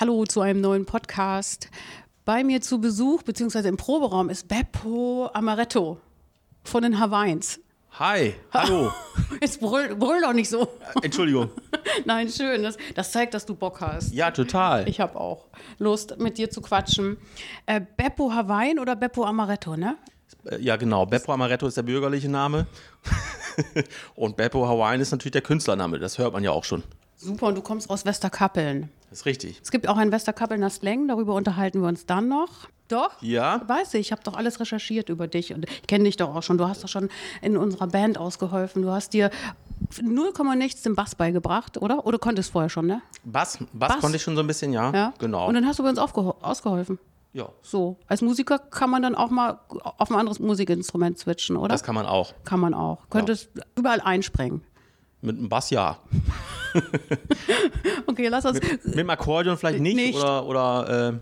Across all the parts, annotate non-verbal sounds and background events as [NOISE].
Hallo zu einem neuen Podcast. Bei mir zu Besuch, beziehungsweise im Proberaum, ist Beppo Amaretto von den Hawaiians. Hi, hallo. Jetzt brüll, brüll doch nicht so. Entschuldigung. [LAUGHS] Nein, schön. Das, das zeigt, dass du Bock hast. Ja, total. Ich habe auch Lust, mit dir zu quatschen. Äh, Beppo Hawaiian oder Beppo Amaretto, ne? Äh, Ja, genau. Beppo Amaretto ist der bürgerliche Name. [LAUGHS] Und Beppo Hawaiian ist natürlich der Künstlername. Das hört man ja auch schon. Super, und du kommst aus Westerkappeln. Das ist richtig. Es gibt auch einen Westerkappelner Slang, darüber unterhalten wir uns dann noch. Doch? Ja? Weiß ich, ich habe doch alles recherchiert über dich und ich kenne dich doch auch schon. Du hast doch schon in unserer Band ausgeholfen. Du hast dir 0, nichts den Bass beigebracht, oder? Oder konntest vorher schon, ne? Bass, Bass, Bass. konnte ich schon so ein bisschen, ja. Ja. Genau. Und dann hast du bei uns ausgeholfen. ja, So, als Musiker kann man dann auch mal auf ein anderes Musikinstrument switchen, oder? das kann man auch. kann man auch. Könntest überall einspringen. Mit einem Bass ja. [LAUGHS] Okay, lass uns. Mit einem Akkordeon vielleicht nicht, Nicht. oder, oder äh,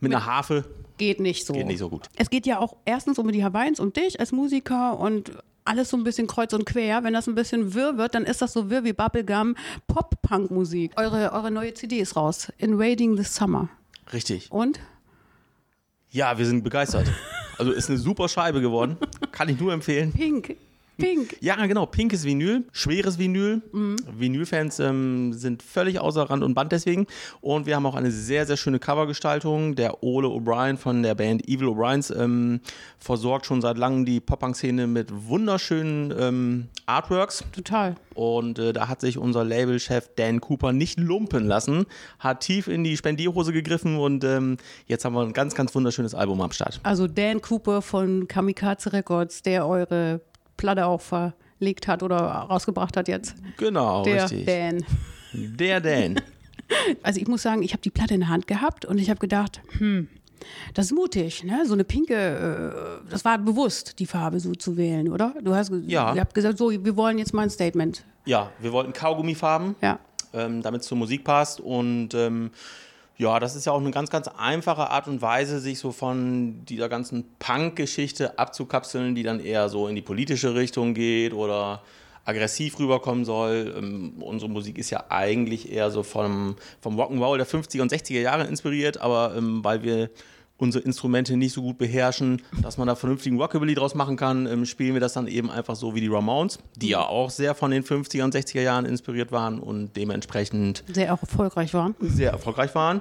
mit einer Harfe. Geht nicht so. Geht nicht so gut. Es geht ja auch erstens um die Hawaiians, um dich als Musiker und alles so ein bisschen kreuz und quer. Wenn das ein bisschen wirr wird, dann ist das so wirr wie Bubblegum Pop-Punk-Musik. Eure, eure neue CD ist raus. Invading the Summer. Richtig. Und? Ja, wir sind begeistert. Also ist eine super Scheibe geworden. Kann ich nur empfehlen. Pink. Pink. Ja, genau. Pinkes Vinyl, schweres Vinyl. Vinylfans ähm, sind völlig außer Rand und Band deswegen. Und wir haben auch eine sehr, sehr schöne Covergestaltung. Der Ole O'Brien von der Band Evil O'Briens ähm, versorgt schon seit langem die Pop-Punk-Szene mit wunderschönen ähm, Artworks. Total. Und äh, da hat sich unser Labelchef Dan Cooper nicht lumpen lassen, hat tief in die Spendierhose gegriffen und ähm, jetzt haben wir ein ganz, ganz wunderschönes Album am Start. Also Dan Cooper von Kamikaze Records, der eure Platte auch verlegt hat oder rausgebracht hat jetzt. Genau, Der richtig. Dan. Der Dan. [LAUGHS] Also ich muss sagen, ich habe die Platte in der Hand gehabt und ich habe gedacht, hm, das ist mutig, ne? So eine pinke, äh, das war bewusst, die Farbe so zu wählen, oder? Du hast, Ja. ihr habt gesagt, so, wir wollen jetzt mal ein Statement. Ja, wir wollten Kaugummifarben, Ja. ähm, damit es zur Musik passt. Und ähm, ja, das ist ja auch eine ganz, ganz einfache Art und Weise, sich so von dieser ganzen Punk-Geschichte abzukapseln, die dann eher so in die politische Richtung geht oder aggressiv rüberkommen soll. Ähm, unsere Musik ist ja eigentlich eher so vom, vom Rock'n'Roll der 50er und 60er Jahre inspiriert, aber ähm, weil wir unsere Instrumente nicht so gut beherrschen, dass man da vernünftigen Rockabilly draus machen kann, ähm, spielen wir das dann eben einfach so wie die Ramones, die ja auch sehr von den 50er und 60er Jahren inspiriert waren und dementsprechend Sehr auch erfolgreich waren. sehr erfolgreich waren.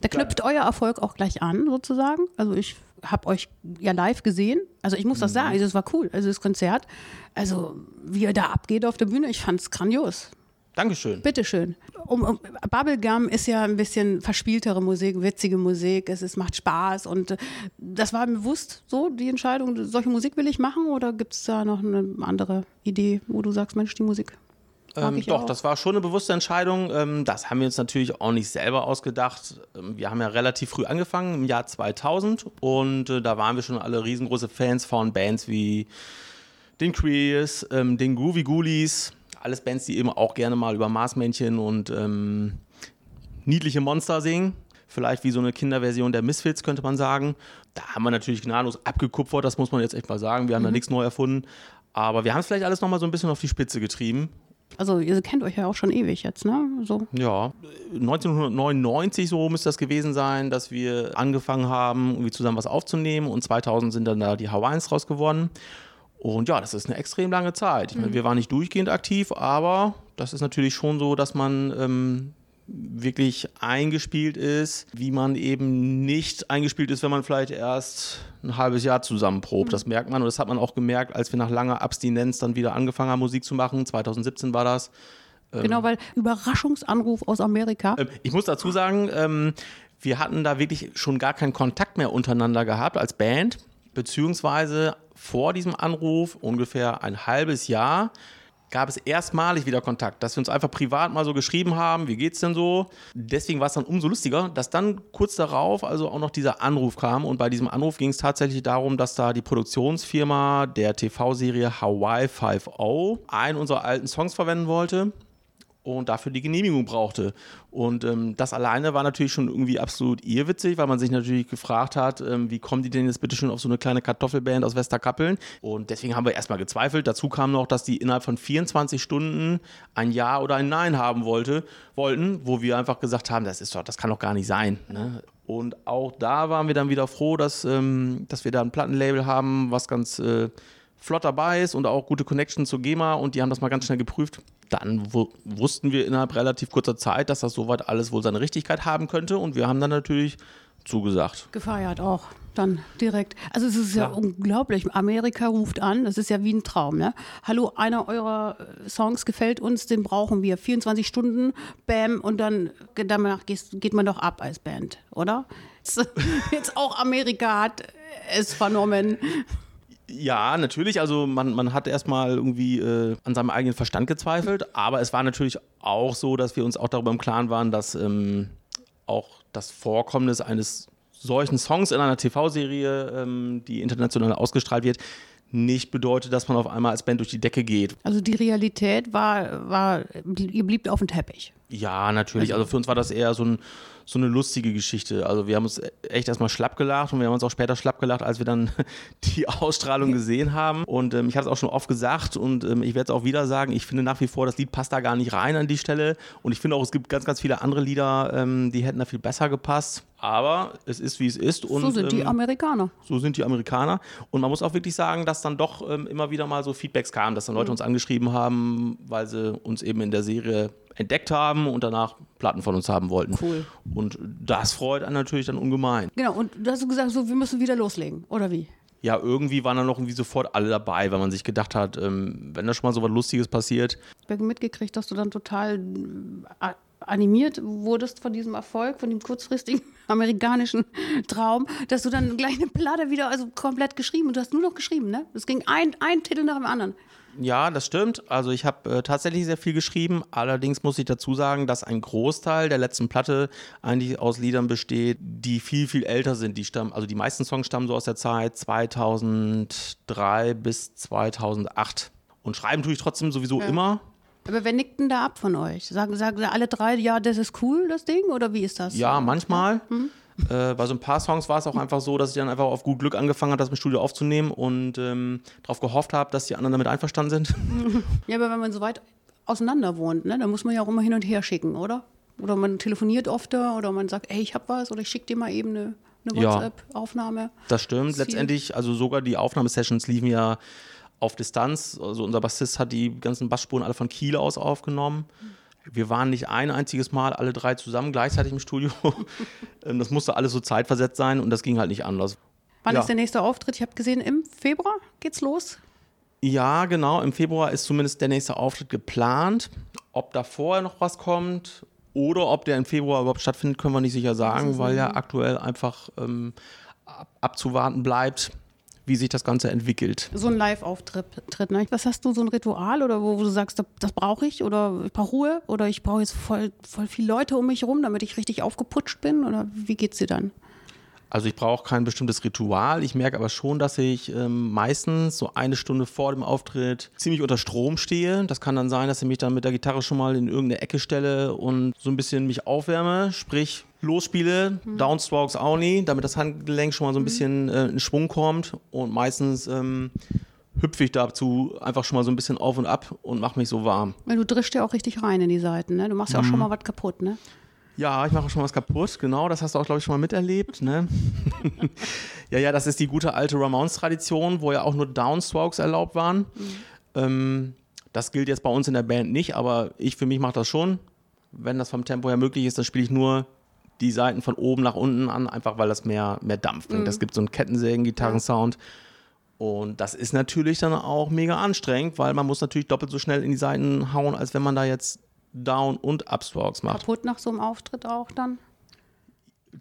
Da knüpft euer Erfolg auch gleich an, sozusagen. Also ich habe euch ja live gesehen. Also ich muss das sagen, also es war cool. Also das Konzert, also wie ihr da abgeht auf der Bühne, ich fand es grandios. Dankeschön. Bitteschön. Um, um, Bubblegum ist ja ein bisschen verspieltere Musik, witzige Musik, es ist, macht Spaß und äh, das war bewusst so, die Entscheidung, solche Musik will ich machen oder gibt es da noch eine andere Idee, wo du sagst, Mensch, die Musik Ähm, doch, auch. das war schon eine bewusste Entscheidung. Ähm, das haben wir uns natürlich auch nicht selber ausgedacht. Ähm, wir haben ja relativ früh angefangen, im Jahr 2000. Und äh, da waren wir schon alle riesengroße Fans von Bands wie den Queers, ähm, den Groovy Ghoulies. Alles Bands, die eben auch gerne mal über Marsmännchen und ähm, niedliche Monster singen. Vielleicht wie so eine Kinderversion der Misfits, könnte man sagen. Da haben wir natürlich gnadenlos abgekupfert, das muss man jetzt echt mal sagen. Wir haben da nichts neu erfunden. Aber wir haben es vielleicht alles nochmal so ein bisschen auf die Spitze getrieben. Also ihr kennt euch ja auch schon ewig jetzt, ne? So. Ja, 1999 so müsste das gewesen sein, dass wir angefangen haben, irgendwie zusammen was aufzunehmen und 2000 sind dann da die Hawaiians raus geworden. Und ja, das ist eine extrem lange Zeit. Ich meine, wir waren nicht durchgehend aktiv, aber das ist natürlich schon so, dass man ähm, wirklich eingespielt ist, wie man eben nicht eingespielt ist, wenn man vielleicht erst ein halbes Jahr zusammen probt. Das merkt man und das hat man auch gemerkt, als wir nach langer Abstinenz dann wieder angefangen haben, Musik zu machen. 2017 war das. Genau, weil Überraschungsanruf aus Amerika. Ähm, Ich muss dazu sagen, ähm, wir hatten da wirklich schon gar keinen Kontakt mehr untereinander gehabt als Band, beziehungsweise vor diesem Anruf, ungefähr ein halbes Jahr, gab es erstmalig wieder Kontakt, dass wir uns einfach privat mal so geschrieben haben, wie geht's denn so? Deswegen war es dann umso lustiger, dass dann kurz darauf also auch noch dieser Anruf kam und bei diesem Anruf ging es tatsächlich darum, dass da die Produktionsfirma der TV-Serie Hawaii 5.0 einen unserer alten Songs verwenden wollte und dafür die Genehmigung brauchte. Und ähm, das alleine war natürlich schon irgendwie absolut irrwitzig, weil man sich natürlich gefragt hat, ähm, wie kommen die denn jetzt bitte schon auf so eine kleine Kartoffelband aus Westerkappeln? Und deswegen haben wir erstmal gezweifelt. Dazu kam noch, dass die innerhalb von 24 Stunden ein Ja oder ein Nein haben wollte, wollten, wo wir einfach gesagt haben, das ist doch, das kann doch gar nicht sein. Ne? Und auch da waren wir dann wieder froh, dass, ähm, dass wir da ein Plattenlabel haben, was ganz äh, flott dabei ist und auch gute Connection zur GEMA und die haben das mal ganz schnell geprüft dann wussten wir innerhalb relativ kurzer Zeit, dass das soweit alles wohl seine Richtigkeit haben könnte und wir haben dann natürlich zugesagt. Gefeiert auch, dann direkt. Also es ist ja, ja unglaublich. Amerika ruft an, das ist ja wie ein Traum. Ne? Hallo, einer eurer äh, Songs gefällt uns, den brauchen wir. 24 Stunden, bam, und dann danach geht man doch ab als Band, oder? [LAUGHS] Jetzt auch Amerika hat es vernommen. Ja, natürlich. Also man, man hat erstmal irgendwie äh, an seinem eigenen Verstand gezweifelt, aber es war natürlich auch so, dass wir uns auch darüber im Klaren waren, dass ähm, auch das Vorkommnis eines solchen Songs in einer TV-Serie, ähm, die international ausgestrahlt wird, nicht bedeutet, dass man auf einmal als Band durch die Decke geht. Also die Realität war, war ihr blieb auf dem Teppich. Ja, natürlich. Also, also für uns war das eher so ein so eine lustige Geschichte. Also wir haben uns echt erstmal schlapp gelacht und wir haben uns auch später schlapp gelacht, als wir dann [LAUGHS] die Ausstrahlung gesehen haben. Und ähm, ich habe es auch schon oft gesagt und ähm, ich werde es auch wieder sagen, ich finde nach wie vor, das Lied passt da gar nicht rein an die Stelle. Und ich finde auch, es gibt ganz, ganz viele andere Lieder, ähm, die hätten da viel besser gepasst. Aber es ist, wie es ist. Und, so sind die ähm, Amerikaner. So sind die Amerikaner. Und man muss auch wirklich sagen, dass dann doch ähm, immer wieder mal so Feedbacks kamen, dass dann Leute mhm. uns angeschrieben haben, weil sie uns eben in der Serie entdeckt haben und danach Platten von uns haben wollten. Cool. Und das freut einen natürlich dann ungemein. Genau, und du hast gesagt, so, wir müssen wieder loslegen, oder wie? Ja, irgendwie waren dann noch irgendwie sofort alle dabei, weil man sich gedacht hat, ähm, wenn da schon mal so was Lustiges passiert. Ich habe mitgekriegt, dass du dann total äh, animiert wurdest von diesem Erfolg, von dem kurzfristigen [LAUGHS] amerikanischen Traum, dass du dann gleich eine Platte wieder, also komplett geschrieben und du hast nur noch geschrieben, ne? Es ging ein, ein Titel nach dem anderen. Ja, das stimmt. Also ich habe äh, tatsächlich sehr viel geschrieben. Allerdings muss ich dazu sagen, dass ein Großteil der letzten Platte eigentlich aus Liedern besteht, die viel, viel älter sind. Die stammen, also die meisten Songs stammen so aus der Zeit 2003 bis 2008. Und schreiben tue ich trotzdem sowieso ja. immer. Aber wer nickt denn da ab von euch? Sagen, sagen alle drei, ja, das ist cool, das Ding? Oder wie ist das? Ja, manchmal. Hm? Äh, bei so ein paar Songs war es auch einfach so, dass ich dann einfach auf gut Glück angefangen habe, das im Studio aufzunehmen und ähm, darauf gehofft habe, dass die anderen damit einverstanden sind. [LAUGHS] Ja, aber wenn man so weit auseinander wohnt, ne, dann muss man ja auch immer hin und her schicken, oder? Oder man telefoniert öfter oder man sagt, ey, ich hab was oder ich schicke dir mal eben eine, eine WhatsApp-Aufnahme. Ja, das stimmt. Letztendlich, also sogar die Aufnahmesessions liefen ja auf Distanz. Also unser Bassist hat die ganzen Bassspuren alle von Kiel aus aufgenommen. Mhm wir waren nicht ein einziges Mal alle drei zusammen gleichzeitig im Studio. [LAUGHS] Ähm, das musste alles so zeitversetzt sein und das ging halt nicht anders. Wann ja. ist der nächste Auftritt? Ich habe gesehen, im Februar geht's los. Ja, genau. Im Februar ist zumindest der nächste Auftritt geplant. Ob da vorher noch was kommt oder ob der im Februar überhaupt stattfindet, können wir nicht sicher sagen, weil ja aktuell einfach ähm, abzuwarten bleibt wie sich das Ganze entwickelt. So ein Live-Auftritt, ne? Was hast du, so ein Ritual oder wo, wo du sagst, das, das brauche ich oder ich brauche Ruhe oder ich brauche jetzt voll, voll viele Leute um mich herum, damit ich richtig aufgeputscht bin oder wie geht's dir dann? Also ich brauche kein bestimmtes Ritual. Ich merke aber schon, dass ich ähm, meistens so eine Stunde vor dem Auftritt ziemlich unter Strom stehe. Das kann dann sein, dass ich mich dann mit der Gitarre schon mal in irgendeine Ecke stelle und so ein bisschen mich aufwärme. Sprich, losspiele, mhm. Downstrokes auch nie, damit das Handgelenk schon mal so ein mhm. bisschen äh, in Schwung kommt und meistens ähm, hüpfe ich dazu einfach schon mal so ein bisschen auf und ab und mache mich so warm. Weil du drischst ja auch richtig rein in die Seiten, ne? Du machst ja auch mhm. schon mal was kaputt, ne? Ja, ich mache schon was kaputt, genau, das hast du auch, glaube ich, schon mal miterlebt, ne? [LAUGHS] ja, ja, das ist die gute alte Ramones-Tradition, wo ja auch nur Downstrokes erlaubt waren. Mhm. Ähm, das gilt jetzt bei uns in der Band nicht, aber ich für mich mache das schon. Wenn das vom Tempo her möglich ist, dann spiele ich nur die Seiten von oben nach unten an, einfach weil das mehr, mehr Dampf bringt. Mhm. Das gibt so einen Kettensägen-Gitarrensound. Und das ist natürlich dann auch mega anstrengend, weil man muss natürlich doppelt so schnell in die Seiten hauen, als wenn man da jetzt Down- und Upstrokes macht. Kaputt nach so einem Auftritt auch dann?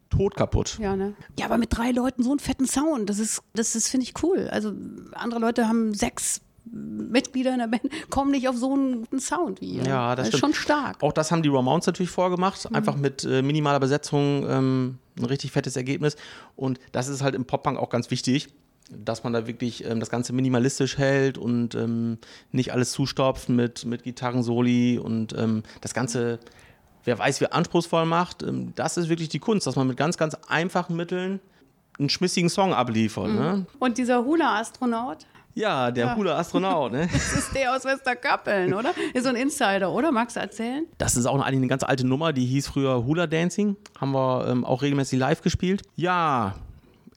tot kaputt. Ja, ne? Ja, aber mit drei Leuten so einen fetten Sound, das ist, das ist, finde ich cool. Also andere Leute haben sechs Mitglieder in der Band [LAUGHS] kommen nicht auf so einen guten Sound wie ihr. Ja, das, das ist schon stark. Auch das haben die Ramones natürlich vorgemacht, mhm. einfach mit äh, minimaler Besetzung ähm, ein richtig fettes Ergebnis. Und das ist halt im Pop-Punk auch ganz wichtig, dass man da wirklich ähm, das Ganze minimalistisch hält und ähm, nicht alles zustopft mit, mit Gitarrensoli und ähm, das Ganze, wer weiß, wie anspruchsvoll macht. Ähm, das ist wirklich die Kunst, dass man mit ganz, ganz einfachen Mitteln einen schmissigen Song abliefert. Mhm. Ne? Und dieser Hula-Astronaut? Ja, der ja. Hula-Astronaut, ne? [LAUGHS] Das ist der aus Westerkappeln, oder? Ist so ein Insider, oder? Magst du erzählen? Das ist auch eine, eine ganz alte Nummer, die hieß früher Hula Dancing. Haben wir ähm, auch regelmäßig live gespielt. Ja,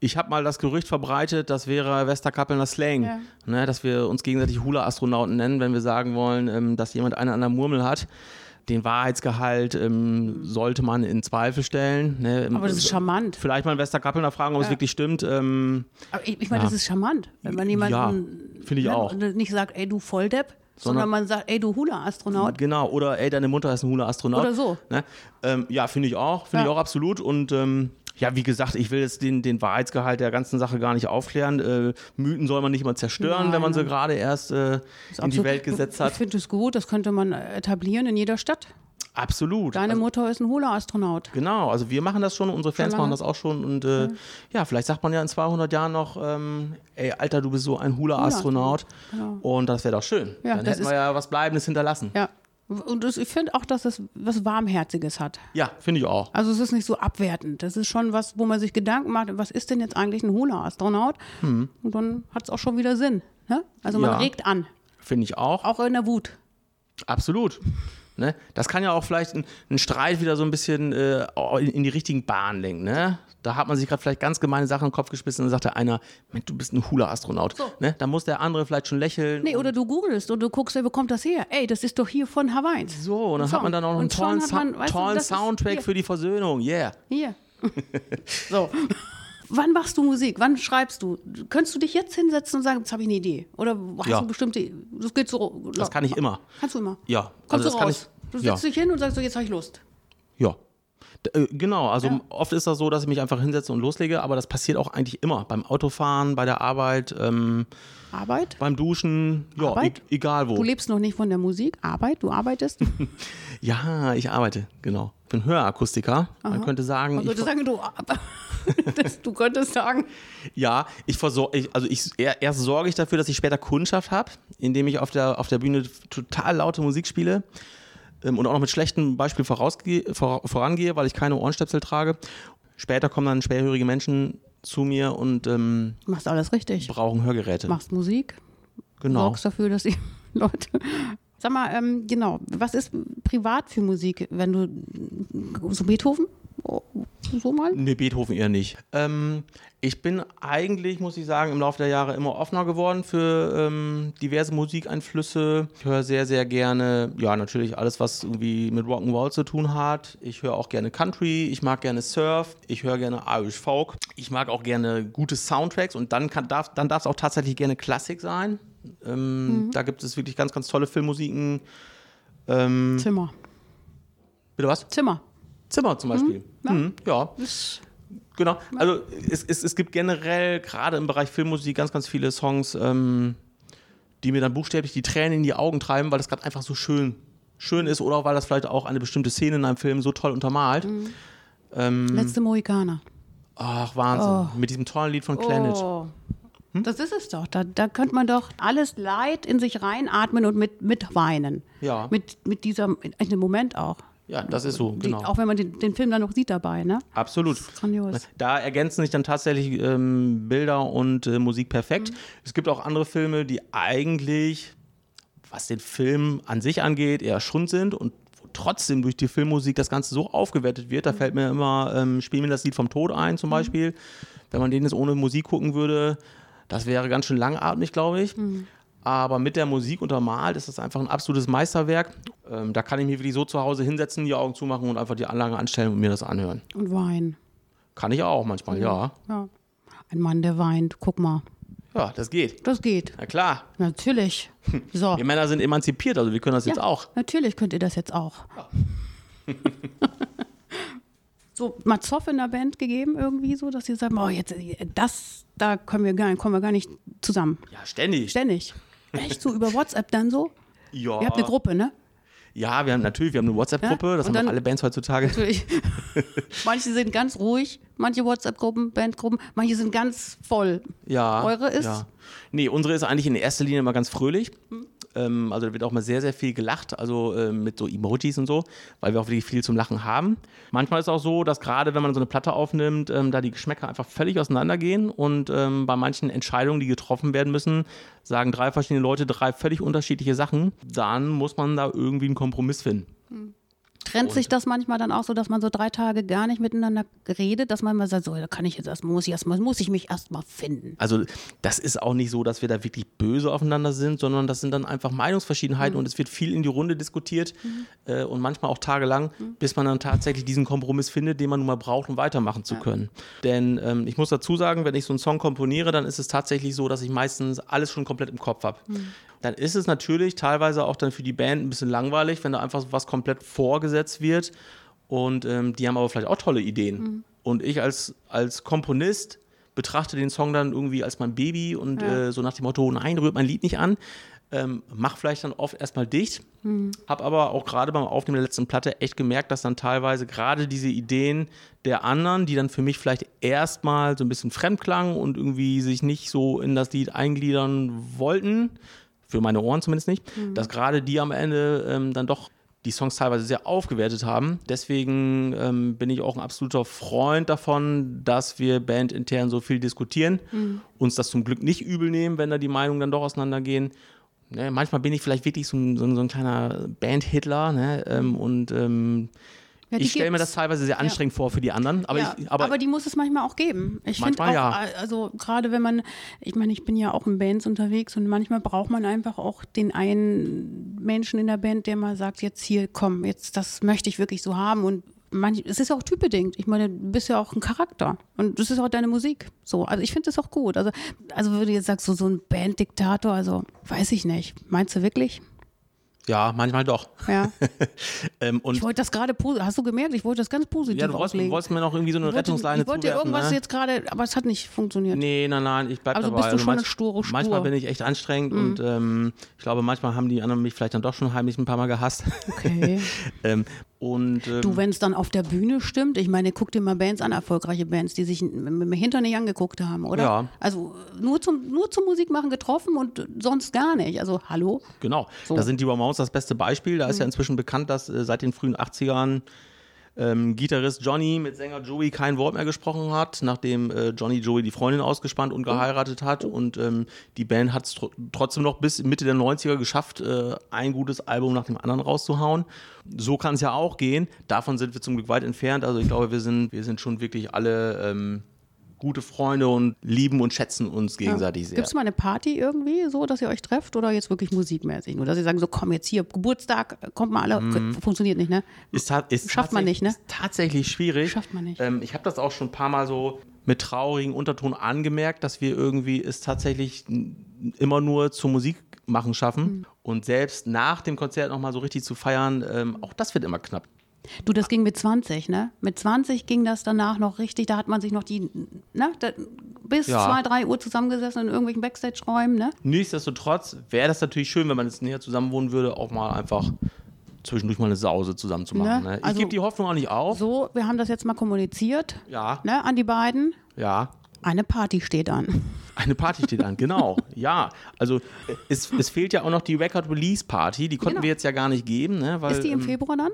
ich habe mal das Gerücht verbreitet, das wäre Westerkappelner Slang, ja. ne, dass wir uns gegenseitig Hula-Astronauten nennen, wenn wir sagen wollen, ähm, dass jemand eine an der Murmel hat. Den Wahrheitsgehalt ähm, sollte man in Zweifel stellen. Ne? Aber das ist charmant. Vielleicht mal einen Westerkappelner fragen, ob ja. es wirklich stimmt. Ähm, Aber ich, ich meine, ja. das ist charmant, wenn man jemanden ja, ich ne, auch. nicht sagt, ey du Volldepp, sondern, sondern man sagt, ey du Hula-Astronaut. Genau, oder ey deine Mutter ist ein Hula-Astronaut. Oder so. Ne? Ähm, ja, finde ich auch, finde ich auch absolut. Und ähm, ja, wie gesagt, ich will jetzt den, den Wahrheitsgehalt der ganzen Sache gar nicht aufklären. Äh, Mythen soll man nicht mal zerstören, Nein. wenn man sie gerade erst äh, in die Welt gesetzt hat. Ich finde es gut, das könnte man etablieren in jeder Stadt. Absolut. Deine also, Mutter ist ein Hula-Astronaut. Genau, also wir machen das schon, unsere Fans machen das auch schon und äh, ja. ja. vielleicht sagt man ja in 200 Jahren noch, ähm, ey Alter, du bist so ein Hula-Astronaut genau. und das wäre doch schön. Ja, Dann hätten wir ja was Bleibendes hinterlassen. Ja, und ich finde auch, dass es was Warmherziges hat. Ja, finde ich auch. Also es ist nicht so abwertend. Das ist schon was, wo man sich Gedanken macht, was ist denn jetzt eigentlich ein Hula-Astronaut? Mhm. Und dann hat es auch schon wieder Sinn. Ne? Also man ja, regt an. Finde ich auch. Auch in der Wut. Absolut. Ne? Das kann ja auch vielleicht einen Streit wieder so ein bisschen äh, in, in, die richtigen Bahnen lenken. Ne? Da hat man sich gerade vielleicht ganz gemeine Sachen in den Kopf gespissen und dann sagt der einer, du bist ein Hula-Astronaut. So. Ne? Da muss der andere vielleicht schon lächeln. Nee, oder du googelst und du guckst, wo kommt das her? Ey, das ist doch hier von Hawaii. So, und dann Song. hat man dann auch noch einen tollen, man, tollen du, Soundtrack für die Versöhnung. Yeah. Hier. [LAUGHS] [LAUGHS] so. Wann machst du Musik? Wann schreibst du? Könntest du dich jetzt hinsetzen und sagen, jetzt habe ich eine Idee? Oder hast ja. du bestimmte. Das geht so. Das kann ich immer. Kannst du immer? Ja. Kommst also du raus? Ich, du setzt ja. dich hin und sagst so, jetzt habe ich Lust. Ja. Äh, genau, also ja. oft ist das so, dass ich mich einfach hinsetze und loslege, aber das passiert auch eigentlich immer. Beim Autofahren, bei der Arbeit. Ähm, Arbeit? Beim Duschen, ja, Arbeit? E egal wo. Du lebst noch nicht von der Musik, Arbeit, du arbeitest? [LAUGHS] ja, ich arbeite, genau. Ich bin Hörakustiker. Aha. Man könnte sagen. Man könnte sagen, du, [LAUGHS] das, du könntest sagen. Ja, ich versorge, also ich, erst sorge ich dafür, dass ich später Kundschaft habe, indem ich auf der, auf der Bühne total laute Musik spiele ähm, und auch noch mit schlechtem Beispiel vor, vorangehe, weil ich keine Ohrenstöpsel trage. Später kommen dann schwerhörige Menschen zu mir und ähm, machst alles richtig. Brauchen Hörgeräte. Machst Musik. Genau. Sorgst dafür, dass die [LAUGHS] Leute. Sag mal, ähm, genau, was ist privat für Musik, wenn du so Beethoven? So mal? Nee, Beethoven eher nicht. Ähm, ich bin eigentlich, muss ich sagen, im Laufe der Jahre immer offener geworden für ähm, diverse Musikeinflüsse. Ich höre sehr, sehr gerne, ja, natürlich alles, was irgendwie mit Rock'n'Roll zu tun hat. Ich höre auch gerne Country, ich mag gerne Surf, ich höre gerne Irish Folk. Ich mag auch gerne gute Soundtracks und dann kann, darf dann darf es auch tatsächlich gerne Klassik sein. Ähm, mhm. Da gibt es wirklich ganz, ganz tolle Filmmusiken. Ähm, Zimmer. Bitte was? Zimmer. Zimmer zum Beispiel. Mhm, ja. Mhm, ja. Genau. Also es, es, es gibt generell gerade im Bereich Filmmusik ganz, ganz viele Songs, ähm, die mir dann buchstäblich die Tränen in die Augen treiben, weil das gerade einfach so schön, schön ist oder weil das vielleicht auch eine bestimmte Szene in einem Film so toll untermalt. Mhm. Ähm, Letzte Mohikaner. Ach, Wahnsinn. Oh. Mit diesem tollen Lied von Planet. Oh. Hm? Das ist es doch. Da, da könnte man doch alles Leid in sich reinatmen und mit, mit weinen. Ja. Mit, mit diesem, in dem Moment auch. Ja, das ist so, genau. auch wenn man den, den, Film dann noch sieht dabei, ne? Absolut. grandios. Da ergänzen sich dann tatsächlich ähm, Bilder und äh, Musik perfekt. Mhm. Es gibt auch andere Filme, die eigentlich, was den Film an sich angeht, eher Schund sind und wo trotzdem durch die Filmmusik das Ganze so aufgewertet wird. Da mhm. fällt mir immer, ähm, spiel mir das Lied vom Tod ein zum mhm. Beispiel. Wenn man den jetzt ohne Musik gucken würde, das wäre ganz schön langatmig, glaube ich. Mhm aber mit der Musik untermalt ist das einfach ein absolutes Meisterwerk. Ähm, da kann ich mich wirklich so zu Hause hinsetzen, die Augen zumachen und einfach die Anlage anstellen und mir das anhören. Und weinen. Kann ich auch manchmal, ja. ja. Ein Mann, der weint, guck mal. Ja, das geht. Das geht. Na klar. Natürlich. [LAUGHS] So. Wir Männer sind emanzipiert, also wir können das ja, jetzt auch. Natürlich könnt ihr das jetzt auch. Ja. [LAUGHS] so mal Zoff in der Band gegeben irgendwie so, dass ihr sagt, oh, jetzt das, da kommen wir gar, kommen wir gar nicht zusammen. Ja, ständig. Ständig. Echt so über WhatsApp dann so? Ja. Ihr habt eine Gruppe, ne? Ja, wir haben natürlich, wir haben eine WhatsApp-Gruppe, Ja, das und haben dann- alle Bands heutzutage. Natürlich. [LAUGHS] manche sind ganz ruhig, manche WhatsApp-Gruppen, Bandgruppen, manche sind ganz voll. Ja. Eure ist? Ja. Nee, unsere ist eigentlich in erster Linie immer ganz fröhlich. Hm. Ähm, also da wird auch mal sehr, sehr viel gelacht, also ähm, mit so Emojis und so, weil wir auch wirklich viel zum Lachen haben. Manchmal ist es auch so, dass gerade wenn man so eine Platte aufnimmt, ähm, da die Geschmäcker einfach völlig auseinandergehen und ähm, bei manchen Entscheidungen, die getroffen werden müssen, sagen drei verschiedene Leute drei völlig unterschiedliche Sachen. Dann muss man da irgendwie einen Kompromiss finden. Trennt sich das manchmal dann auch so, dass man so drei Tage gar nicht miteinander redet, dass man mal sagt, so, da kann ich jetzt erst, muss ich erst mal, muss ich mich erst mal finden. Also das ist auch nicht so, dass wir da wirklich böse aufeinander sind, sondern das sind dann einfach Meinungsverschiedenheiten Mhm. und es wird viel in die Runde diskutiert äh, und manchmal auch tagelang, Mhm. bis man dann tatsächlich diesen Kompromiss findet, den man nun mal braucht, um weitermachen zu können. Denn ähm, ich muss dazu sagen, wenn ich so einen Song komponiere, dann ist es tatsächlich so, dass ich meistens alles schon komplett im Kopf habe. Mhm. Dann ist es natürlich teilweise auch dann für die Band ein bisschen langweilig, wenn da einfach was komplett vorgesetzt wird und ähm, die haben aber vielleicht auch tolle Ideen. Mhm. Und ich als, als Komponist betrachte den Song dann irgendwie als mein Baby und Ja. äh, so nach dem Motto, nein, rührt mein Lied nicht an. Ähm, mach vielleicht dann oft erstmal dicht. Hab aber auch gerade beim Aufnehmen der letzten Platte echt gemerkt, dass dann teilweise gerade diese Ideen der anderen, die dann für mich vielleicht erstmal so ein bisschen fremd klangen und irgendwie sich nicht so in das Lied eingliedern wollten, für meine Ohren zumindest nicht, dass gerade die am Ende ähm, dann doch die Songs teilweise sehr aufgewertet haben. Deswegen ähm, bin ich auch ein absoluter Freund davon, dass wir bandintern so viel diskutieren, uns das zum Glück nicht übel nehmen, wenn da die Meinungen dann doch auseinandergehen. Ne, manchmal bin ich vielleicht wirklich so ein, so ein, so ein kleiner Band-Hitler ne, ähm, und ähm, Ja, ich stelle mir das teilweise sehr anstrengend vor für die anderen. Aber, ja, ich, aber, aber, die muss es manchmal auch geben. Ich finde auch, Manchmal ja. also gerade wenn man, ich meine, ich bin ja auch in Bands unterwegs und manchmal braucht man einfach auch den einen Menschen in der Band, der mal sagt, jetzt hier, komm, jetzt das möchte ich wirklich so haben und manch, es ist auch typbedingt. Ich meine, du bist ja auch ein Charakter und das ist auch deine Musik. So, also ich finde das auch gut. Also, also würde jetzt sagst so so ein Banddiktator, also weiß ich nicht. Meinst du wirklich? Ja, manchmal doch. Ja. [LAUGHS] Ähm, und Ich wollte das gerade, posi- hast du gemerkt? Ich wollte das ganz positiv ja, du wolltest, du wolltest mir noch irgendwie so eine wollte- Rettungsleine Ich wollte dir zuwerfen, irgendwas ne? jetzt gerade, aber es hat nicht funktioniert. Nee, nein, nein, ich bleib Also dabei. bist du schon eine manch- sture. Mhm. Manchmal bin ich echt anstrengend und ähm, ich glaube, manchmal haben die anderen mich vielleicht dann doch schon heimlich ein paar Mal gehasst. Okay. [LAUGHS] ähm, und ähm, Du, wenn es dann auf der Bühne stimmt, ich meine, guck dir mal Bands an, erfolgreiche Bands, die sich mit dem Hintern nicht angeguckt haben, oder? Ja. Also nur zum, nur zum Musikmachen getroffen und sonst gar nicht. Also hallo? Genau, So. Mhm. da sind die Ramones das beste Beispiel. Da ist ja inzwischen bekannt, dass äh, seit den frühen 80ern ähm, Gitarrist Johnny mit Sänger Joey kein Wort mehr gesprochen hat, nachdem äh, Johnny Joey die Freundin ausgespannt und geheiratet hat. Und ähm, die Band hat es tr trotzdem noch bis Mitte der 90er geschafft, äh, ein gutes Album nach dem anderen rauszuhauen. So kann es ja auch gehen. Davon sind wir zum Glück weit entfernt. Also ich glaube, wir sind, wir sind schon wirklich alle ähm, gute Freunde und lieben und schätzen uns gegenseitig sehr. Gibt es mal eine Party irgendwie, so, dass ihr euch trefft oder jetzt wirklich musikmäßig? Nur, dass ihr sagen, so komm jetzt hier, Geburtstag, kommt mal alle. Mhm. Funktioniert nicht, ne? Ist, ist Schafft man nicht, ne? Ist tatsächlich schwierig. Schafft man nicht. Ähm, ich habe das auch schon ein paar Mal so mit traurigem Unterton angemerkt, dass wir irgendwie es tatsächlich immer nur zur Musik machen schaffen. Mhm. Und selbst nach dem Konzert nochmal so richtig zu feiern, ähm, auch das wird immer knapp. Du, das ging mit 20, ne? Mit 20 ging das danach noch richtig, da hat man sich noch die, ne? Da, bis Ja. 2, 3 Uhr zusammengesessen in irgendwelchen Backstage-Räumen, ne? Nichtsdestotrotz wäre das natürlich schön, wenn man jetzt näher zusammen wohnen würde, auch mal einfach zwischendurch mal eine Sause zusammen zu machen. Ne? Ne? Ich Also- gebe die Hoffnung auch nicht auf. So, wir haben das jetzt mal kommuniziert, Ja, ne? An die beiden. ja. Eine Party steht an. Eine Party steht an, genau. [LAUGHS] Ja, also es, es fehlt ja auch noch die Record Release Party. Die konnten Genau. wir jetzt ja gar nicht geben, ne? Weil Ist die im ähm, Februar dann?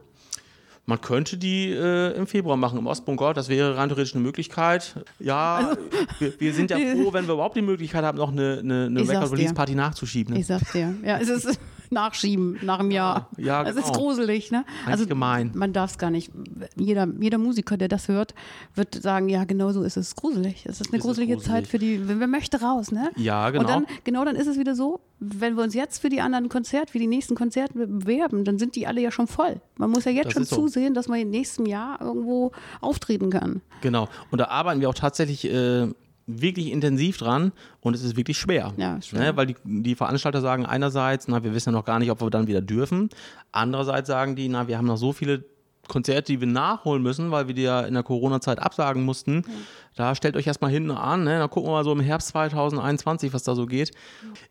Man könnte die äh, im Februar machen im Ostbunker. Das wäre rein theoretisch eine Möglichkeit. Ja, Also wir, wir sind ja [LAUGHS] froh, wenn wir überhaupt die Möglichkeit haben, noch eine, eine, eine Ich sag's Record Release dir. Party nachzuschieben. Ne? Ich sag's dir. Ja, es ist [LAUGHS] Nachschieben nach einem Jahr. ja, Es ist genau. gruselig, ne? Eigentlich gemein. Man darf es gar nicht. Jeder, jeder Musiker, der das hört, wird sagen, ja, genau so ist es gruselig. Es ist eine Ist gruselige gruselig. Zeit für die, wer wer möchte raus, ne? Ja, genau. Und dann, genau dann ist es wieder so, wenn wir uns jetzt für die anderen Konzerte, für die nächsten Konzerte bewerben, dann sind die alle ja schon voll. Man muss ja jetzt Das schon ist so. zusehen, dass man im nächsten Jahr irgendwo auftreten kann. Genau. Und da arbeiten wir auch tatsächlich äh, wirklich intensiv dran und es ist wirklich schwer. Ja, ist schwer. Ne? Weil die, die Veranstalter sagen einerseits, na, wir wissen ja noch gar nicht, ob wir dann wieder dürfen. Andererseits sagen die, na, wir haben noch so viele Konzerte, die wir nachholen müssen, weil wir die ja in der Corona-Zeit absagen mussten. Da stellt euch erstmal hinten an, ne? dann gucken wir mal so im Herbst 2021, was da so geht.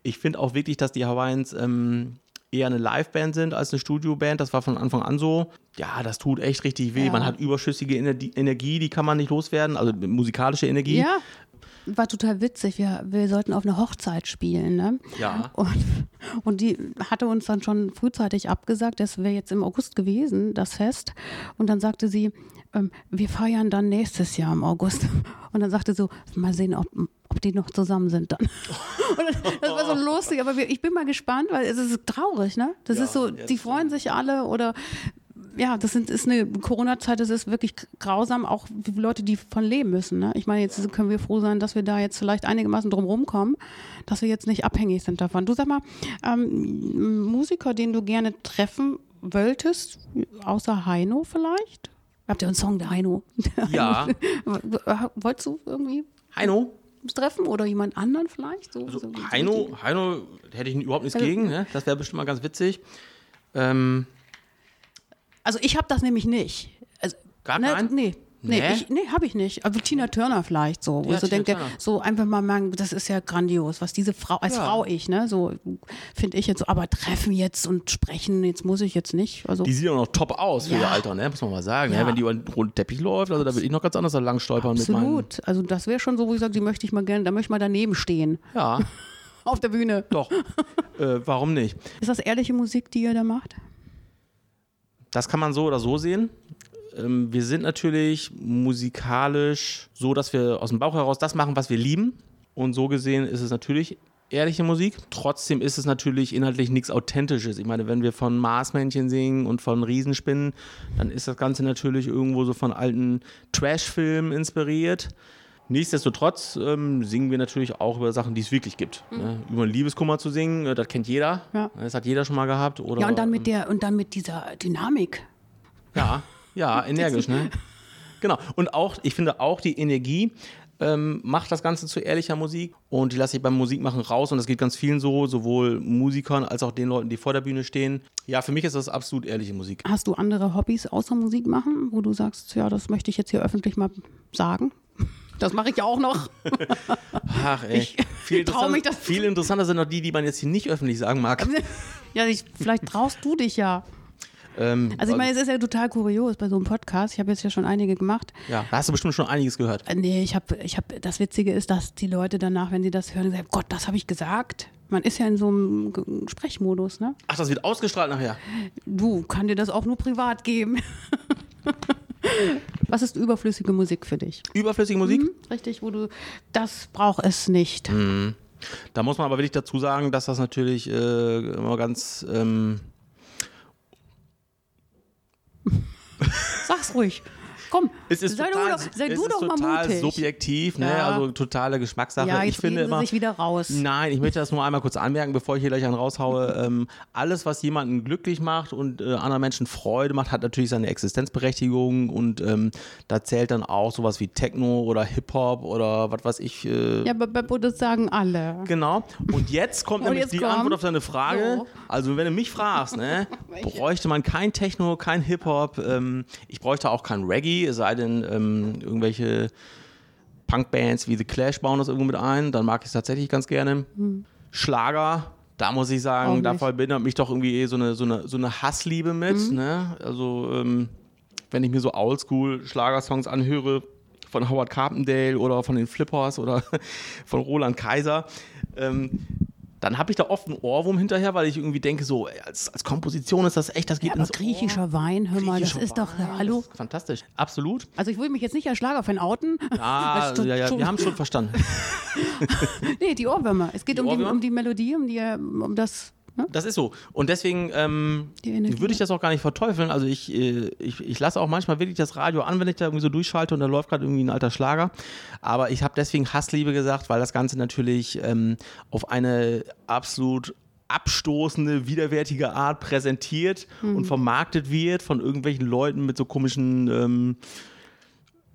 Ich finde auch wirklich, dass die Hawaiians ähm, eher eine Liveband sind als eine Studioband. Das war von Anfang an so. Ja, das tut echt richtig weh. Ja. Man hat überschüssige Ener- Energie, die kann man nicht loswerden, also musikalische Energie. Ja. War total witzig. Wir, wir sollten auf eine Hochzeit spielen, ne? Ja. Und, und die hatte uns dann schon frühzeitig abgesagt, das wäre jetzt im August gewesen, das Fest. Und dann sagte sie, ähm, wir feiern dann nächstes Jahr im August. Und dann sagte so, mal sehen, ob, ob die noch zusammen sind dann. [LAUGHS] Und das war so lustig, aber wir, ich bin mal gespannt, weil es ist traurig, ne? Das Ja, ist so, die freuen sich alle oder ja, das sind, ist eine Corona-Zeit, das ist wirklich grausam, auch für Leute, die von leben müssen. Ne? Ich meine, jetzt können wir froh sein, dass wir da jetzt vielleicht einigermaßen drum rumkommen, dass wir jetzt nicht abhängig sind davon. Du sag mal, ähm, Musiker, den du gerne treffen wolltest, außer Heino vielleicht? Habt ihr einen Song, der Heino? Der [LAUGHS] Ja. Heino. Wolltest du irgendwie Heino, treffen oder jemand anderen vielleicht? So, also so- Heino, Heino hätte ich überhaupt nichts Also- gegen, ne? das wäre bestimmt mal ganz witzig. Ähm, Also ich habe das nämlich nicht. Also, Gar ne, keinen? Nee. Nee, Nee? ich, nee habe ich nicht. Aber Tina Turner vielleicht so. Wo Ja, ich so Tina denke, Turner. so einfach mal sagen, das ist ja grandios, was diese Frau, als Ja. Frau ich, ne, so finde ich jetzt so, aber treffen jetzt und sprechen, jetzt muss ich jetzt nicht. Also die sieht auch noch top aus für Ja. ihr Alter, ne? muss man mal sagen. Ja. Ne? Wenn die über den roten Teppich läuft, also da würde ich noch ganz anders da lang stolpern mit meinen. absolut. Also das wäre schon so, wo ich sage, die möchte ich mal gerne, da möchte ich mal daneben stehen. Ja, [LAUGHS] Auf der Bühne. doch. [LAUGHS] äh, warum nicht? Ist das ehrliche Musik, die ihr da macht? Das kann man so oder so sehen. Ähm, wir sind natürlich musikalisch so, dass wir aus dem Bauch heraus das machen, was wir lieben. Und so gesehen ist es natürlich ehrliche Musik. Trotzdem ist es natürlich inhaltlich nichts Authentisches. Ich meine, wenn wir von Marsmännchen singen und von Riesenspinnen, dann ist das Ganze natürlich irgendwo so von alten Trash-Filmen inspiriert. Nichtsdestotrotz ähm, singen wir natürlich auch über Sachen, die es wirklich gibt. Ne? Über einen Liebeskummer zu singen, äh, das kennt jeder. Ja. Das hat jeder schon mal gehabt. Oder, Ja, und dann mit der, und dann mit dieser Dynamik. ja, ja, [LAUGHS] energisch, ne? Genau. Und auch, ich finde auch die Energie ähm, macht das Ganze zu ehrlicher Musik und die lasse ich beim Musikmachen raus und das geht ganz vielen so, sowohl Musikern als auch den Leuten, die vor der Bühne stehen. Ja, für mich ist das absolut ehrliche Musik. Hast du andere Hobbys außer Musik machen, wo du sagst, ja, das möchte ich jetzt hier öffentlich mal sagen? Das mache ich ja auch noch. [LAUGHS] Ach, ey. Ich viel, trau mich interessanter, das- viel interessanter sind noch die, die man jetzt hier nicht öffentlich sagen mag. [LAUGHS] Ja, ich, vielleicht traust du dich ja. Ähm, Also ich meine, es ist ja total kurios bei so einem Podcast. Ich habe jetzt ja schon einige gemacht. ja, da hast du bestimmt schon einiges gehört. Äh, Nee, ich habe, ich habe, das Witzige ist, dass die Leute danach, wenn sie das hören, sagen, Gott, das habe ich gesagt. Man ist ja in so einem Sprechmodus, ne? Ach, das wird ausgestrahlt nachher. Du, kann dir das auch nur privat geben. [LAUGHS] Was ist überflüssige Musik für dich? Überflüssige Musik? Hm? Richtig, wo du, das braucht es nicht. Da muss man aber wirklich dazu sagen, dass das natürlich äh, immer ganz ähm, Sag's ruhig. Komm, Es ist sei, total, du, doch- sei es du ist doch mal total mutig. subjektiv, ne? Ja. also totale Geschmackssache. Ja, ich finde immer, sich wieder raus. Nein, ich möchte das nur einmal kurz anmerken, bevor ich hier gleich einen raushaue. [LAUGHS] Ähm, alles, was jemanden glücklich macht und äh, anderen Menschen Freude macht, hat natürlich seine Existenzberechtigung und ähm, da zählt dann auch sowas wie Techno oder Hip-Hop oder was weiß ich. Äh, Ja, aber das sagen alle. Genau. Und jetzt kommt Und nämlich jetzt die kommt- Antwort auf deine Frage. So. Also, wenn du mich fragst, ne, [LAUGHS] bräuchte man kein Techno, kein Hip-Hop. Ähm, ich bräuchte auch kein Reggae, es sei denn, ähm, irgendwelche Punkbands wie The Clash bauen das irgendwo mit ein. Dann mag ich es tatsächlich ganz gerne. Schlager. Da muss ich sagen, da verbindet mich doch irgendwie eh so eine, so eine, so eine Hassliebe mit. Mhm. Ne? Also, ähm, wenn ich mir so Oldschool-Schlagersongs anhöre, von Howard Carpendale oder von den Flippers oder [LAUGHS] von Roland Kaiser, ähm, dann habe ich da oft einen Ohrwurm hinterher, weil ich irgendwie denke, so als, als Komposition ist das echt, das geht Ja, aber ins griechischer Wein, hör mal, das ist doch, Wein, hallo? das ist Fantastisch, absolut. Also ich will mich jetzt nicht als Schlagerfan outen. Ah, [LAUGHS] ja, ja, schon- wir haben schon [LAUGHS] verstanden. Nee, die Ohrwürmer. Es geht Die um, die, um die Melodie, um, die, um das. Ne? Das ist so. Und deswegen ähm, würde ich das auch gar nicht verteufeln. Also ich, äh, ich, ich lasse auch manchmal wirklich das Radio an, wenn ich da irgendwie so durchschalte und da läuft gerade irgendwie ein alter Schlager. Aber ich habe deswegen Hassliebe gesagt, weil das Ganze natürlich ähm, auf eine absolut abstoßende, widerwärtige Art präsentiert Mhm. und vermarktet wird von irgendwelchen Leuten mit so komischen ähm,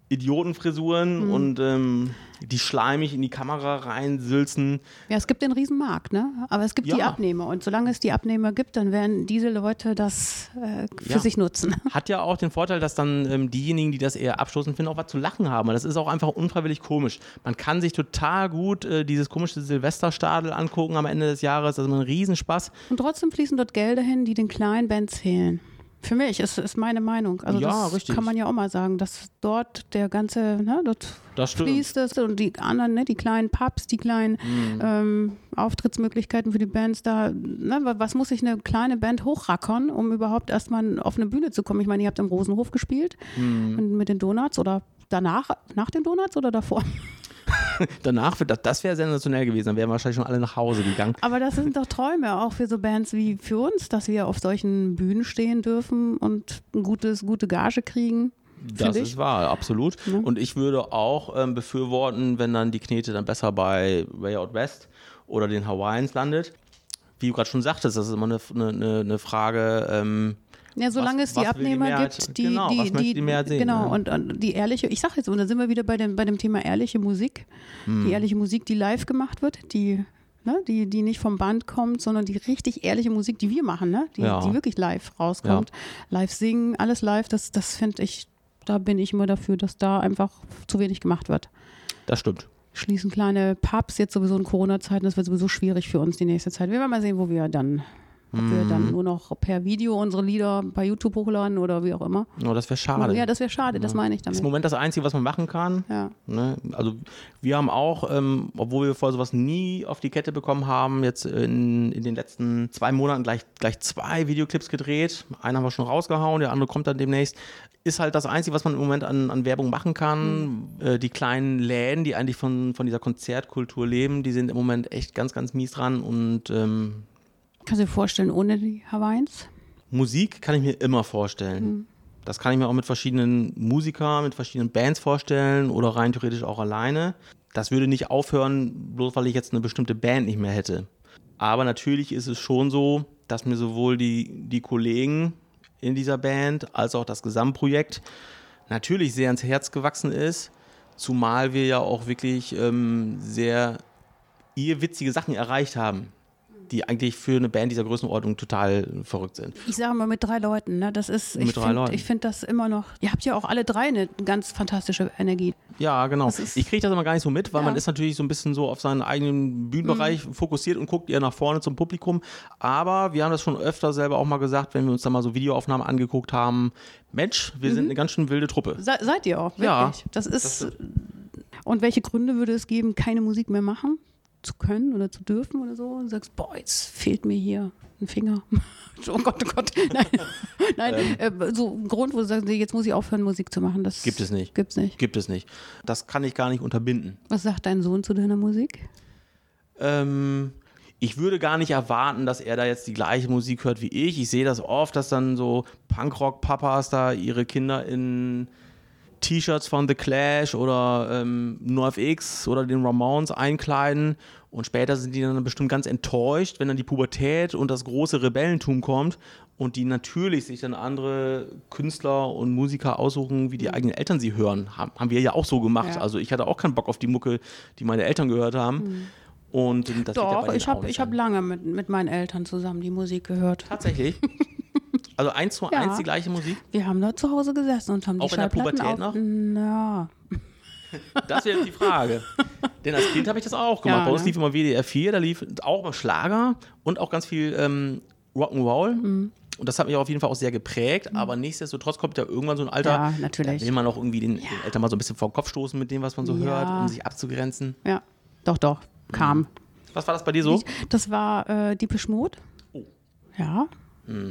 Idiotenfrisuren und ähm, die schleimig in die Kamera reinsülzen. Ja, es gibt den Riesenmarkt, ne? Aber es gibt die Ja. Abnehmer. Und solange es die Abnehmer gibt, dann werden diese Leute das äh, für Ja. sich nutzen. [LAUGHS] Hat ja auch den Vorteil, dass dann ähm, diejenigen, die das eher abstoßen finden, auch was zu lachen haben. Das ist auch einfach unfreiwillig komisch. Man kann sich total gut äh, dieses komische Silvesterstadel angucken am Ende des Jahres. Das ist immer ein Riesenspaß. Und trotzdem fließen dort Gelder hin, die den kleinen Bands fehlen. Für mich ist, ist meine Meinung. Also Ja, das richtig. kann man ja auch mal sagen, dass dort der ganze, ne, dort Das stimmt. fließt es und die anderen, ne, die kleinen Pubs, die kleinen Mhm. ähm, Auftrittsmöglichkeiten für die Bands da. Ne, wa- was muss sich eine kleine Band hochrackern, um überhaupt erstmal auf eine Bühne zu kommen? Ich meine, ihr habt im Rosenhof gespielt Mhm. mit den Donuts oder danach, nach den Donuts oder davor? [LAUGHS] Danach wird das, das wäre sensationell gewesen. Dann wären wahrscheinlich schon alle nach Hause gegangen. Aber das sind doch Träume, auch für so Bands wie für uns, dass wir auf solchen Bühnen stehen dürfen und ein gutes, gute Gage kriegen. Das ist ich. wahr, absolut. Ja. Und ich würde auch ähm, befürworten, wenn dann die Knete dann besser bei Way Out West oder den Hawaiians landet. Wie du gerade schon sagtest, das ist immer eine, eine, eine Frage. Ähm, Ja, solange Was- es die die Abnehmer Mehrheit- gibt, die, genau, die, die, die Mehrheit sehen, genau, ja. und, und die ehrliche, ich sage jetzt, und da sind wir wieder bei dem, bei dem Thema ehrliche Musik, Hm. die ehrliche Musik, die live gemacht wird, die, ne, die, die nicht vom Band kommt, sondern die richtig ehrliche Musik, die wir machen, ne, die, Ja. die wirklich live rauskommt, live singen, alles live, das, das finde ich, da bin ich immer dafür, dass da einfach zu wenig gemacht wird. das stimmt. Schließen kleine Pubs jetzt sowieso in Corona-Zeiten, das wird sowieso schwierig für uns die nächste Zeit. Wir werden mal sehen, wo wir dann, ob wir Mhm. dann nur noch per Video unsere Lieder bei YouTube hochladen oder wie auch immer. Oh, das wäre schade. Ja, das wäre schade, das meine ich das ist damit. im Moment das Einzige, was man machen kann. Ja. Ne? Also wir haben auch, ähm, obwohl wir vorher sowas nie auf die Kette bekommen haben, jetzt in, in den letzten zwei Monaten gleich, gleich zwei Videoclips gedreht. Einen haben wir schon rausgehauen, der andere kommt dann demnächst. Ist halt das Einzige, was man im Moment an, an Werbung machen kann. Äh, die kleinen Läden, die eigentlich von, von dieser Konzertkultur leben, die sind im Moment echt ganz, ganz mies dran. Und ähm, Kannst du dir vorstellen, ohne die Hawaiians? Musik kann ich mir immer vorstellen. Das kann ich mir auch mit verschiedenen Musikern, mit verschiedenen Bands vorstellen oder rein theoretisch auch alleine. Das würde nicht aufhören, bloß weil ich jetzt eine bestimmte Band nicht mehr hätte. Aber natürlich ist es schon so, dass mir sowohl die, die Kollegen in dieser Band als auch das Gesamtprojekt natürlich sehr ans Herz gewachsen ist. Zumal wir ja auch wirklich ähm, sehr irrwitzige Sachen erreicht haben, die eigentlich für eine Band dieser Größenordnung total verrückt sind. Ich sage mal mit drei Leuten, ne? Das ist, Mit ich drei finde Leuten. ich find das immer noch. Ihr habt ja auch alle drei eine ganz fantastische Energie. Ja, genau. Ist- Ich kriege das immer gar nicht so mit, weil Ja. Mhm. man ist natürlich so ein bisschen so auf seinen eigenen Bühnenbereich fokussiert und guckt eher nach vorne zum Publikum. Aber wir haben das schon öfter selber auch mal gesagt, wenn wir uns da mal so Videoaufnahmen angeguckt haben. Mensch, wir Mhm. sind eine ganz schön wilde Truppe. Se seid ihr auch, wirklich. Ja, das ist. das- und welche Gründe würde es geben, keine Musik mehr machen zu können oder zu dürfen oder so? Und du sagst, boah, jetzt fehlt mir hier ein Finger. [LAUGHS] oh Gott, oh Gott. [LAUGHS] Nein, Nein äh, so ein Grund, wo du sagst, jetzt muss ich aufhören, Musik zu machen. Das Gibt es nicht. Gibt's nicht. Gibt es nicht. Das kann ich gar nicht unterbinden. Was sagt dein Sohn zu deiner Musik? Ähm, ich würde gar nicht erwarten, dass er da jetzt die gleiche Musik hört wie ich. Ich sehe das oft, dass dann so Punkrock-Papas da ihre Kinder in T-Shirts von The Clash oder ähm, NoFX oder den Ramones einkleiden und später sind die dann bestimmt ganz enttäuscht, wenn dann die Pubertät und das große Rebellentum kommt und die natürlich sich dann andere Künstler und Musiker aussuchen, wie die eigenen Eltern sie hören. Haben, haben wir ja auch so gemacht. Ja. Also ich hatte auch keinen Bock auf die Mucke, die meine Eltern gehört haben. Und das ja Doch, denen ich habe hab lange mit, mit meinen Eltern zusammen die Musik gehört. Tatsächlich. [LAUGHS] Also eins zu Ja. eins die gleiche Musik. Wir haben da zu Hause gesessen und haben Auch die in der Pubertät noch? Ja. Das wäre jetzt die Frage. [LAUGHS] Denn als Kind habe ich das auch gemacht. Ja, Bei uns ne? lief immer WDR 4, da lief auch mal Schlager und auch ganz viel ähm, Rock'n'Roll. Mhm. Und das hat mich auf jeden Fall auch sehr geprägt. Aber nichtsdestotrotz kommt ja irgendwann so ein Alter, Ja, da natürlich. will man auch irgendwie den, den Eltern mal so ein bisschen vor den Kopf stoßen mit dem, was man so Ja. hört, um sich abzugrenzen. Ja, doch, doch, kam. Was war das bei dir so? Ich, das war äh, Diepisch Mode. Oh. Ja,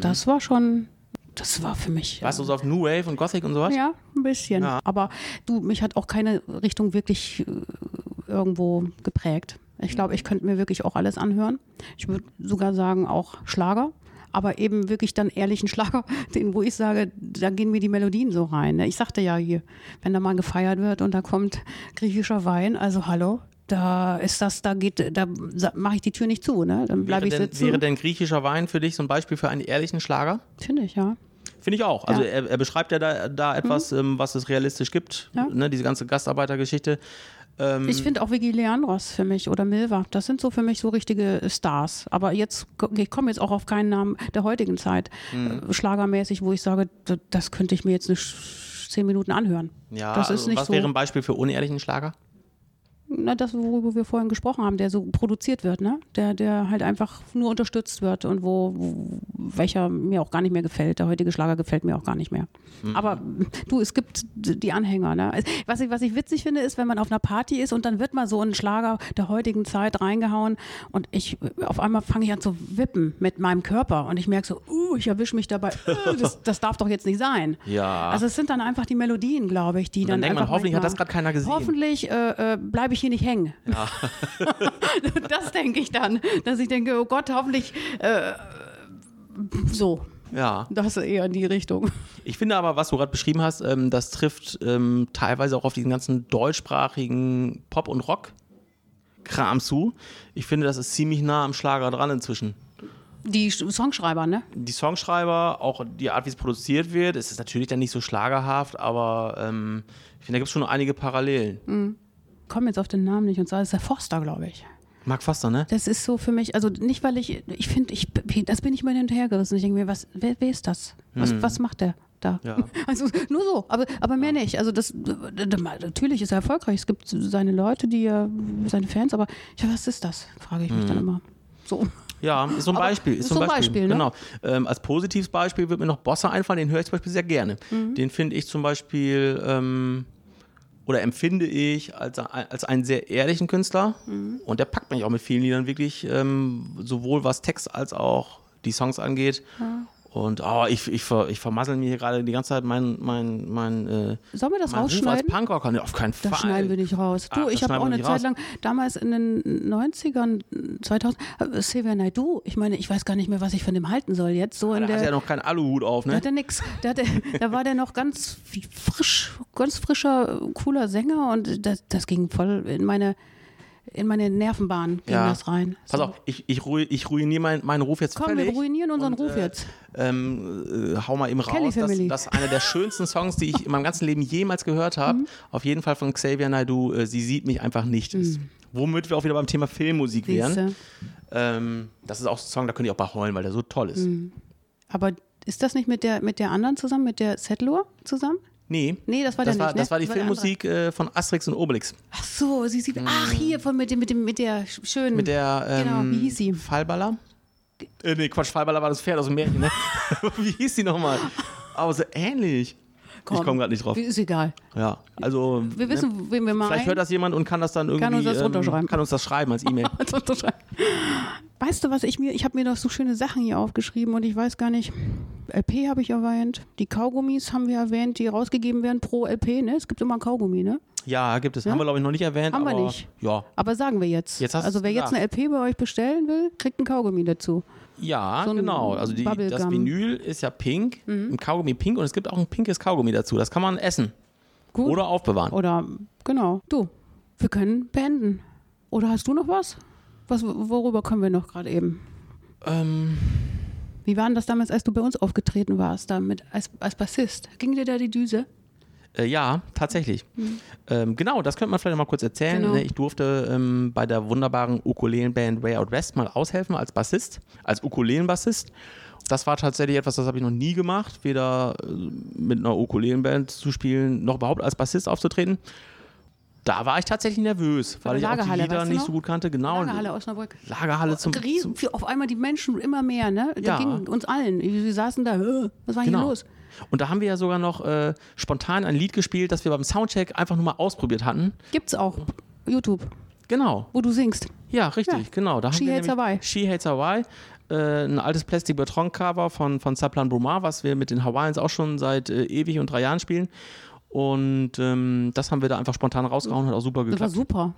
das war schon, das war für mich. Warst du so auf New Wave und Gothic und sowas? Ja, ein bisschen. Ja. Aber du, mich hat auch keine Richtung wirklich äh, irgendwo geprägt. Ich glaube, ich könnte mir wirklich auch alles anhören. Ich würde sogar sagen, auch Schlager. Aber eben wirklich dann ehrlichen [LAUGHS] Schlager, den, wo ich sage, da gehen mir die Melodien so rein. ne? Ich sagte ja hier, wenn da mal gefeiert wird und da kommt griechischer Wein, also hallo, da ist das, da geht, da mache ich die Tür nicht zu, ne? Dann bleibe Wäre ich denn, sitzen. wäre denn griechischer Wein für dich so ein Beispiel für einen ehrlichen Schlager? Finde ich, ja. Finde ich auch. Also Ja. er, er beschreibt ja da, da etwas, ähm, was es realistisch gibt. Ja. Ne, diese ganze Gastarbeitergeschichte. Ähm, Ich finde auch Vicky Leandros für mich oder Milva, das sind so für mich so richtige Stars. Aber jetzt, ich komme jetzt auch auf keinen Namen der heutigen Zeit, Mhm. äh, schlagermäßig, wo ich sage, das könnte ich mir jetzt nicht zehn Minuten anhören. ja, das ist also nicht was so. wäre ein Beispiel für unehrlichen Schlager? Na, das, worüber wir vorhin gesprochen haben, der so produziert wird, ne? Der, der halt einfach nur unterstützt wird und wo, wo welcher mir auch gar nicht mehr gefällt. Der heutige Schlager gefällt mir auch gar nicht mehr. Aber du, es gibt die Anhänger, ne? Es- Was ich, was ich witzig finde, ist, wenn man auf einer Party ist und dann wird mal so ein Schlager der heutigen Zeit reingehauen und ich auf einmal fange ich an zu wippen mit meinem Körper und ich merke so, uh, ich erwische mich dabei, [LAUGHS] uh, das, das darf doch jetzt nicht sein. Ja. Also es sind dann einfach die Melodien, glaube ich, die dann dann, denkt man, hoffentlich hat manchmal- das gerade keiner gesehen. Hoffentlich äh, äh, bleibe ich hier nicht hängen. [LAUGHS] das denke ich dann, dass ich denke, oh Gott, hoffentlich äh, so. Ja. Das ist eher in die Richtung. Ich finde aber, was du gerade beschrieben hast, ähm, das trifft ähm, teilweise auch auf diesen ganzen deutschsprachigen Pop- und Rock-Kram zu. Ich finde, das ist ziemlich nah am Schlager dran inzwischen. Die Sch- Songschreiber, ne? Die Songschreiber, auch die Art, wie es produziert wird, es ist natürlich dann nicht so schlagerhaft, aber ähm, ich finde, da gibt es schon einige Parallelen. Komm jetzt auf den Namen nicht und zwar ist der Forster, glaube ich. Mark Foster, ne? Das ist so für mich, also nicht, weil ich, ich finde, ich, das bin ich mal hinterhergerissen. Ich denke mir, was, wer, wer ist das? Was, was macht der da? Ja. [LAUGHS] Also nur so, aber, aber mehr nicht. Also das, natürlich ist er erfolgreich. Es gibt seine Leute, die er, seine Fans, aber ja, was ist das? Frage ich mich dann immer. So. Ja, ist so ein Aber Beispiel. Ist so ein so ein Beispiel. Beispiel, ne? Genau. Ähm, als positives Beispiel wird mir noch Bossa einfallen, den höre ich zum Beispiel sehr gerne. Mhm. Den finde ich zum Beispiel ähm, oder empfinde ich als, als einen sehr ehrlichen Künstler. Mhm. Und der packt mich auch mit vielen Liedern wirklich, ähm, sowohl was Text als auch die Songs angeht. Und oh, ich, ich, ver, ich vermassel mir hier gerade die ganze Zeit mein, mein, mein, äh, Sollen wir das mein Ruf als rausschneiden? Punkrocker. Nee, auf keinen Fall. Das schneiden wir nicht raus. Du, Ach, ich habe auch eine Zeit raus. lang, damals in den 90ern, 2000, äh, Xavier Naidoo, ich meine, ich weiß gar nicht mehr, was ich von dem halten soll jetzt. So in Da der, hat er ja noch keinen Aluhut auf, Da ne? hat er nix. Da, hat er, da war der noch ganz frisch, ganz frischer, cooler Sänger und das, das ging voll in meine, in meine Nervenbahn ging Ja. das rein. Pass So. auf, ich, ich, ru- ich ruiniere meinen, meinen Ruf jetzt Komm, völlig. wir ruinieren unseren Und, Ruf äh, jetzt. ähm, äh, hau mal eben Kelly raus. Das, Family. das ist einer der schönsten Songs, die ich in meinem ganzen Leben jemals gehört habe. Mhm. Auf jeden Fall von Xavier Naidoo. Äh, Sie sieht mich einfach nicht. Ist. Womit wir auch wieder beim Thema Filmmusik wären. Mhm. Ähm, das ist auch ein Song, da könnt ihr auch bei heulen, weil der so toll ist. Mhm. Aber ist das nicht mit der, mit der anderen zusammen, mit der Settlor zusammen? Nee. Nee, das war das der war, nicht, ne? Das war die Das war Filmmusik äh, von Asterix und Obelix. Ach so, sie sieht. Ach, hier von mit dem, mit dem, mit der sch- schönen. Mit der ähm, Genau, wie hieß sie? Fallballer? Äh, nee, Quatsch, Fallballer war das Pferd aus dem Märchen, ne? [LAUGHS] wie hieß die nochmal? Aber so ähnlich. ich komme gerade nicht drauf. Ist egal. Ja, also. Wir wissen, wen wir meinen. Vielleicht hört das jemand und kann das dann irgendwie. Kann uns das ähm, runterschreiben. Kann uns das schreiben als E-Mail. [LAUGHS] Weißt du, was ich mir, ich habe mir doch so schöne Sachen hier aufgeschrieben und ich weiß gar nicht, LP habe ich erwähnt, die Kaugummis haben wir erwähnt, die rausgegeben werden pro LP, ne? Es gibt immer ein Kaugummi, ne? ja, gibt es. Haben wir, glaube ich, noch nicht erwähnt. Haben wir aber, nicht. Ja. Aber sagen wir jetzt. Jetzt also wer jetzt eine LP bei euch bestellen will, kriegt ein Kaugummi dazu. Ja, So ein genau. Also die, das. Mhm. Vinyl ist ja pink, im Kaugummi pink und es gibt auch ein pinkes Kaugummi dazu. Das kann man essen Gut. oder aufbewahren. Oder genau. Du, wir können beenden. Oder hast du noch was? Was worüber können wir noch gerade eben? Ähm, Wie war denn das damals, als du bei uns aufgetreten warst, da mit, als, als Bassist? Ging dir da die Düse? Äh, ja, tatsächlich. Ähm, genau, das könnte man vielleicht mal kurz erzählen. Mhm. Genau. Ne, Ich durfte ähm, bei der wunderbaren Ukulelenband Way Out West mal aushelfen als Bassist, als Ukulelenbassist. Das war tatsächlich etwas, das habe ich noch nie gemacht, weder äh, mit einer Ukulelenband zu spielen, noch überhaupt als Bassist aufzutreten. Da war ich tatsächlich nervös, weil ich auch die Lagerhalle, Lieder nicht so gut kannte. Genau. Lagerhalle Osnabrück. Lagerhalle zum, Riesen, zum für auf einmal die Menschen immer mehr, ne? Da Ja. ging uns allen. Wir saßen da, "Hä, was war hier Genau. los? Und da haben wir ja sogar noch äh, spontan ein Lied gespielt, das wir beim Soundcheck einfach nur mal ausprobiert hatten. Gibt's auch. YouTube, Genau. wo du singst. Ja, richtig, Ja. genau. Da haben She wir Hates Hawaii. She Hates Hawaii. Äh, ein altes Plastic Bertrand Cover von, von Saplan Brumar, was wir mit den Hawaiians auch schon seit äh, ewig und drei Jahren spielen. Und ähm, das haben wir da einfach spontan rausgehauen, hat auch super Das war geklappt. super.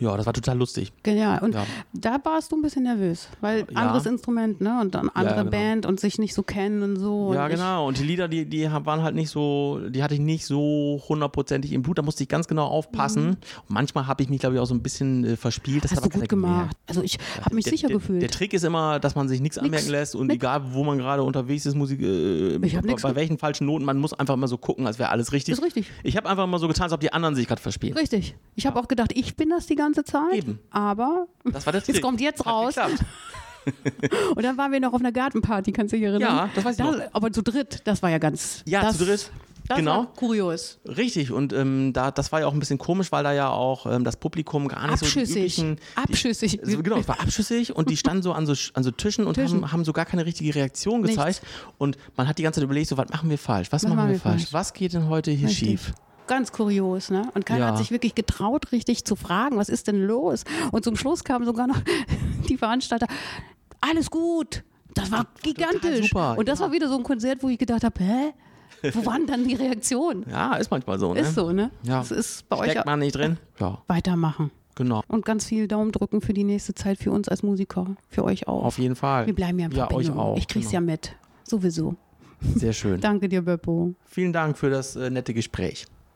Ja, das war total lustig. Genial. Und Ja. da warst du ein bisschen nervös, weil Ja. anderes Instrument, ne? Und dann andere genau. Band und sich nicht so kennen und so. Ja, und genau. Und die Lieder, die, die waren halt nicht so, die hatte ich nicht so hundertprozentig im Blut. Da musste ich ganz genau aufpassen. Und manchmal habe ich mich, glaube ich, auch so ein bisschen äh, verspielt. Das Mhm. Hast hat du gut keiner gemerkt. gemacht. Also ich habe mich der, sicher der, gefühlt. Der Trick ist immer, dass man sich nichts anmerken lässt und Nix. egal, wo man gerade unterwegs ist, Musik, äh, bei, bei welchen falschen Noten, man muss einfach immer so gucken, als wäre alles richtig. Ist richtig. Ich habe einfach mal so getan, als ob die anderen sich gerade verspielen. Richtig. Ich habe auch gedacht, ich bin das die ganze Zeit. Eben. Aber Das war der [LAUGHS] Trick. jetzt kommt jetzt raus. [LAUGHS] Und dann waren wir noch auf einer Gartenparty, kannst du dich erinnern? Ja, das weiß ich noch. Aber zu dritt, das war ja ganz. Ja, das, zu dritt. Das genau. Kurios. Richtig, und ähm, da, das war ja auch ein bisschen komisch, weil da ja auch ähm, das Publikum gar nicht so die Abschüssig. üblichen, Abschüssig. Die, also genau, es war abschüssig und die standen so an so, an so Tischen und Tischen. Haben, haben so gar keine richtige Reaktion Nichts. gezeigt. Und man hat die ganze Zeit überlegt, so, was machen wir falsch? Was, machen wir falsch? Was geht denn heute hier Richtig. schief? Ganz kurios, ne? Und keiner Ja. hat sich wirklich getraut, richtig zu fragen, was ist denn los? Und zum Schluss kamen sogar noch [LAUGHS] die Veranstalter, alles gut. Das war gigantisch. super, Und das ja. war wieder so ein Konzert, wo ich gedacht habe, hä? Wo [LAUGHS] waren dann die Reaktionen? Ja, ist manchmal so, ne? Ist so, ne? Ja. Das ist bei euch Steckt man nicht drin? Ja, weitermachen. genau. Und ganz viel Daumen drücken für die nächste Zeit für uns als Musiker, für euch auch. Auf jeden Fall. Wir bleiben ja in Ja, euch Verbindung. auch. Ich krieg's genau. ja mit. Sowieso. Sehr schön. [LAUGHS] Danke dir, Beppo. Vielen Dank für das äh, nette Gespräch.